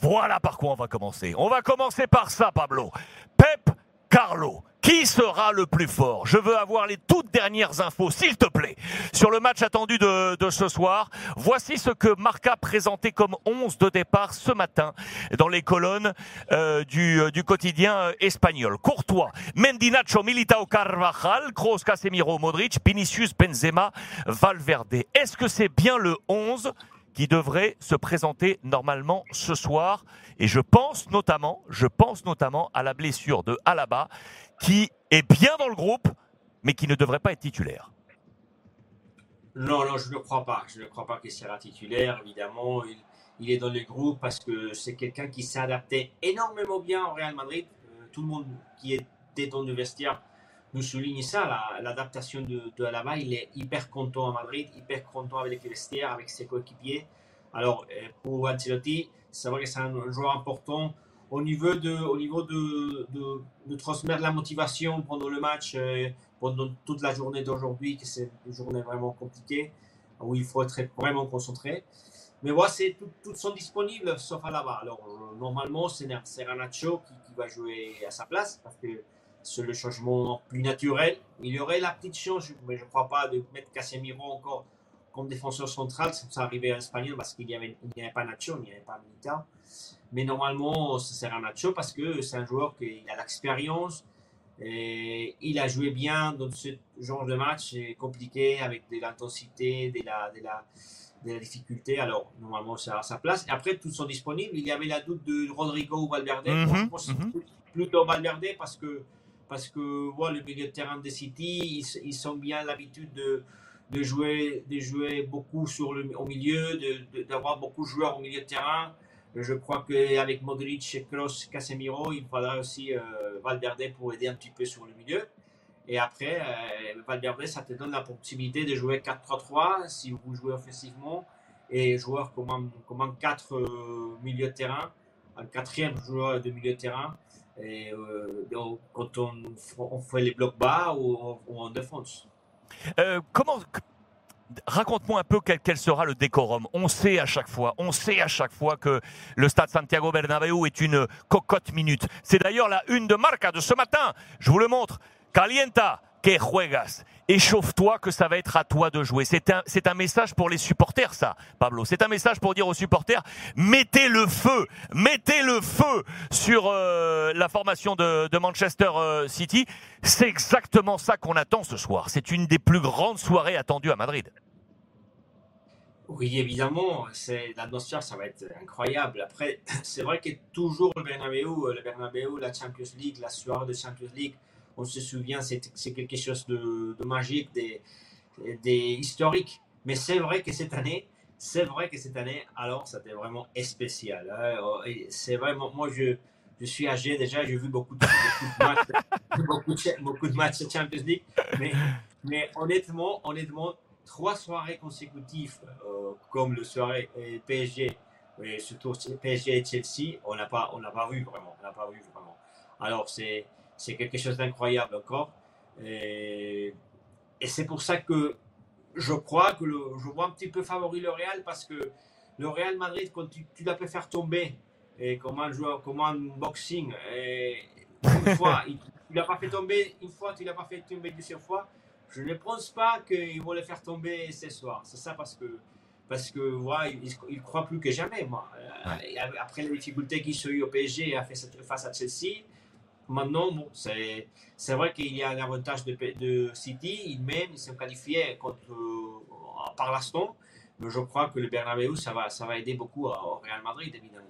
Voilà par quoi on va commencer. On va commencer par ça, Pablo. Pep Carlo. Qui sera le plus fort? Je veux avoir les toutes dernières infos, s'il te plaît, sur le match attendu de, ce soir. Voici ce que Marca présenté comme 11 de départ ce matin dans les colonnes euh, du, du, quotidien euh, espagnol. Courtois, Mendy, Nacho, Militao, Carvajal, Kroos, Casemiro, Modric, Vinicius, Benzema, Valverde. Est-ce que c'est bien le 11 qui devrait se présenter normalement ce soir. Et je pense notamment, je pense notamment à la blessure de Alaba, qui est bien dans le groupe, mais qui ne devrait pas être titulaire. Non, non, je ne crois pas. Je ne crois pas qu'il sera titulaire. Évidemment, il, il, est dans le groupe parce que c'est quelqu'un qui s'est adapté énormément bien au Real Madrid. Euh, tout le monde qui était dans le vestiaire nous souligne ça, l'adaptation de, de Alaba. Il est hyper content à Madrid, hyper content avec les vestiaires, avec ses coéquipiers. Alors, euh, pour Ancelotti, c'est vrai que c'est un joueur important au niveau de, au niveau de, de, de transmettre la motivation pendant le match, euh, pendant toute la journée d'aujourd'hui, que c'est une journée vraiment compliquée, où il faut être vraiment concentré. Mais voilà, c'est tout, toutes sont disponibles sauf Alaba. Alors, euh, normalement, c'est Serranacho qui, qui va jouer à sa place, parce que c'est le changement plus naturel. Il y aurait la petite chance, mais je ne crois pas, de mettre Casemiro encore comme défenseur central. Ça arrivait en espagnol parce qu'il n'y avait, avait, pas Nacho, il n'y avait pas Milita. Mais normalement, ça sera Nacho parce que c'est un joueur qui a l'expérience. Et il a joué bien dans ce genre de match compliqué avec de l'intensité, de la, de, la, de la difficulté. Alors, normalement, c'est à sa place. Et après, tous sont disponibles. Il y avait la doute de Rodrigo ou Valverde. Mm -hmm, je pense mm -hmm. plutôt Valverde parce que parce que voilà, le milieu de terrain de City, ils, ils ont bien l'habitude de, de, jouer, de jouer beaucoup sur le, au milieu, d'avoir beaucoup de joueurs au milieu de terrain. Je crois qu'avec Modric, Kroos, Casemiro, il faudra aussi euh, Valverde pour aider un petit peu sur le milieu. Et après, euh, Valverde, ça te donne la possibilité de jouer 4-3-3 si vous jouez offensivement et joueur comme un 4 euh, milieu de terrain, un quatrième joueur de milieu de terrain et, euh, quand on, fait les blocs bas ou, en défense. Euh, comment Raconte-moi un peu quel, quel, sera le décorum. On sait à chaque fois, on sait à chaque fois que le stade Santiago Bernabéu est une cocotte minute. C'est d'ailleurs la une de Marca de ce matin. Je vous le montre. Calienta, que juegas. Échauffe-toi que ça va être à toi de jouer. C'est un, c'est un message pour les supporters, ça, Pablo. C'est un message pour dire aux supporters, mettez le feu, mettez le feu sur euh, la formation de, Manchester euh, City. C'est exactement ça qu'on attend ce soir. C'est une des plus grandes soirées attendues à Madrid. Oui, évidemment, c'est l'atmosphère, ça va être incroyable. Après, c'est vrai que toujours le Bernabeu, le Bernabeu, la Champions League, la soirée de Champions League, on se souvient, c'est quelque chose de, de magique, des, des historiques. Mais c'est vrai que cette année, c'est vrai que cette année, alors, c'était vraiment spécial. Hein. C'est vraiment, moi, je, je suis âgé déjà, j'ai vu beaucoup de, beaucoup de matchs, beaucoup, de, beaucoup de de Champions League. Mais, mais honnêtement, honnêtement, trois soirées consécutives, euh, comme le soirée PSG, et surtout PSG et Chelsea, on n'a pas, pas vu vraiment, on n'a pas vu vraiment. Alors, c'est, c'est quelque chose d'incroyable encore. Et, et c'est pour ça que je crois que le, je vois un petit peu favori le Real parce que le Real Madrid, quand tu, tu l'as fait faire tomber et comme un joueur, comme un boxing, et une fois, il, tu l'as pas fait tomber une fois, tu l'as pas fait tomber deuxième fois. Je ne pense pas qu'ils vont le faire tomber ce soir. C'est ça parce que parce que voilà, il, il croit plus que jamais. Moi. Ouais. Après les difficultés qu'il a eu au PSG a fait face à Chelsea, Maintenant, bon, c'est, vrai qu'il y a un avantage de, de City, ils même ils sont qualifiés contre, euh, par l'instant, mais je crois que le Bernabeu, ça va, ça va aider beaucoup au Real Madrid, évidemment.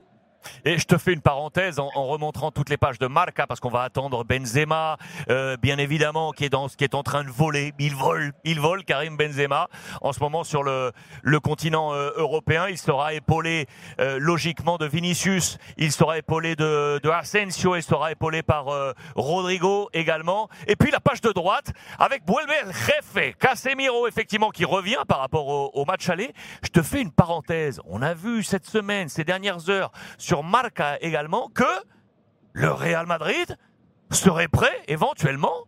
Et je te fais une parenthèse en, en remontrant toutes les pages de Marca parce qu'on va attendre Benzema, euh, bien évidemment, qui est dans qui est en train de voler. Il vole, il vole Karim Benzema en ce moment sur le le continent euh, européen. Il sera épaulé euh, logiquement de Vinicius, il sera épaulé de de Asensio, il sera épaulé par euh, Rodrigo également. Et puis la page de droite avec Buelver Jefe, Casemiro effectivement qui revient par rapport au, au match aller. Je te fais une parenthèse. On a vu cette semaine, ces dernières heures sur Marca également que le Real Madrid serait prêt éventuellement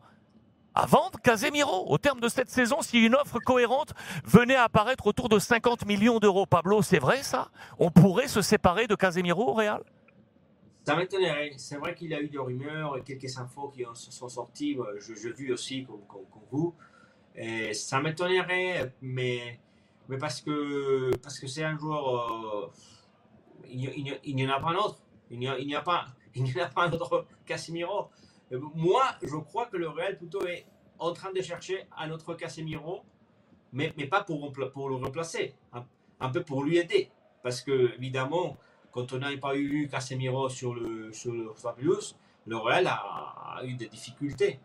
à vendre Casemiro au terme de cette saison si une offre cohérente venait à apparaître autour de 50 millions d'euros. Pablo, c'est vrai ça? On pourrait se séparer de Casemiro au Real? Ça m'étonnerait. C'est vrai qu'il y a eu des rumeurs et quelques infos qui se sont sorties. Je, je vu aussi comme, vous. Et ça m'étonnerait, mais, mais parce que parce que c'est un joueur. Euh, il n'y en a pas un autre. Il n'y a, a, n'y a pas un autre Casemiro. Moi, je crois que le Real plutôt est en train de chercher un autre Casemiro, mais, mais pas pour, pour le remplacer, un, peu pour lui aider. Parce que, évidemment, quand on n'a pas eu Casemiro sur le, sur le Fabulous, le Real a, eu des difficultés.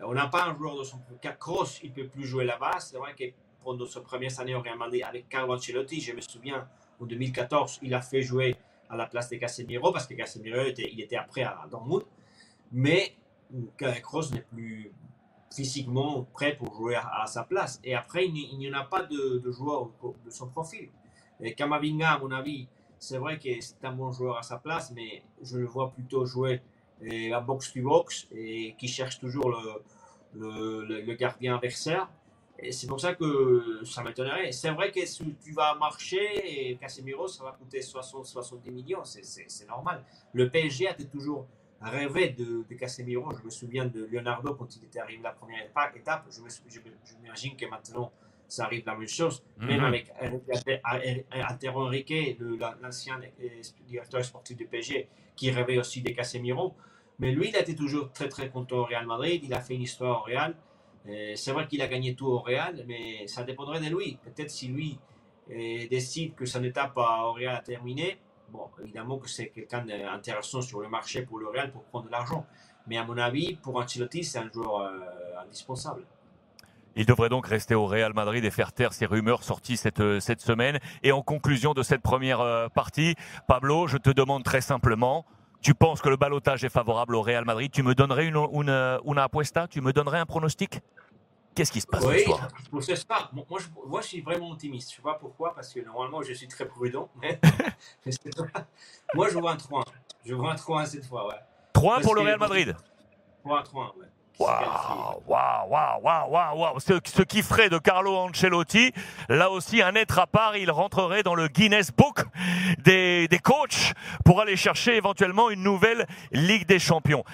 On n'a pas un joueur de son cas cross, il peut plus jouer là-bas. C'est vrai que pendant sa première année au Real Madrid avec Carlo Ancelotti, je me souviens, en 2014, il a fait jouer à la place de Casemiro parce que Casemiro était, il était après à Dortmund. Mais Kroos n'est plus physiquement prêt pour jouer à, sa place. Et après, il n'y en a pas de, joueur de son profil. Et Kamavinga, à mon avis, c'est vrai que c'est un bon joueur à sa place, mais je le vois plutôt jouer euh, à box-to-box et qui cherche toujours le gardien adversaire. Et c'est pour ça que ça m'étonnerait. C'est vrai que si tu vas marcher et Casemiro, ça va coûter 60-70 millions, c'est normal. Le PSG a toujours rêvé de, de, Casemiro. Je me souviens de Leonardo quand il était arrivé la première étape. Je m'imagine que maintenant, ça arrive la même chose. Même mhm. avec Altero Henrique, l'ancien directeur sportif du PSG, qui rêvait aussi de Casemiro. Mais lui, il était toujours très très content au Real Madrid. Il a fait une histoire au Real. Euh, c'est vrai qu'il a gagné tout au Real, mais ça dépendrait de lui. Peut-être si lui euh, décide que son étape au Real a terminé, bon, évidemment que c'est quelqu'un d'intéressant sur le marché pour le Real pour prendre de l'argent. Mais à mon avis, pour Ancelotti, c'est un joueur euh, indispensable. Il devrait donc rester au Real Madrid et faire taire ces rumeurs sorties cette, cette semaine. Et en conclusion de cette première partie, Pablo, je te demande très simplement, tu penses que le balotage est favorable au Real Madrid? Tu me donnerais une, une, une apuesta? Tu me donnerais un pronostic? Qu'est-ce qui se passe oui, pour ce soir? moi, je, moi, je suis vraiment optimiste. Je ne sais pas pourquoi, parce que normalement, je suis très prudent. moi, je vois un 3 Je vois un 3 cette fois, ouais. 3 pour le Real Madrid? 3 3 ouais. Waouh, waouh, waouh, waouh, waouh, ce, ce qui ferait de Carlo Ancelotti, là aussi un être à part, il rentrerait dans le Guinness Book des, des coachs pour aller chercher éventuellement une nouvelle Ligue des Champions.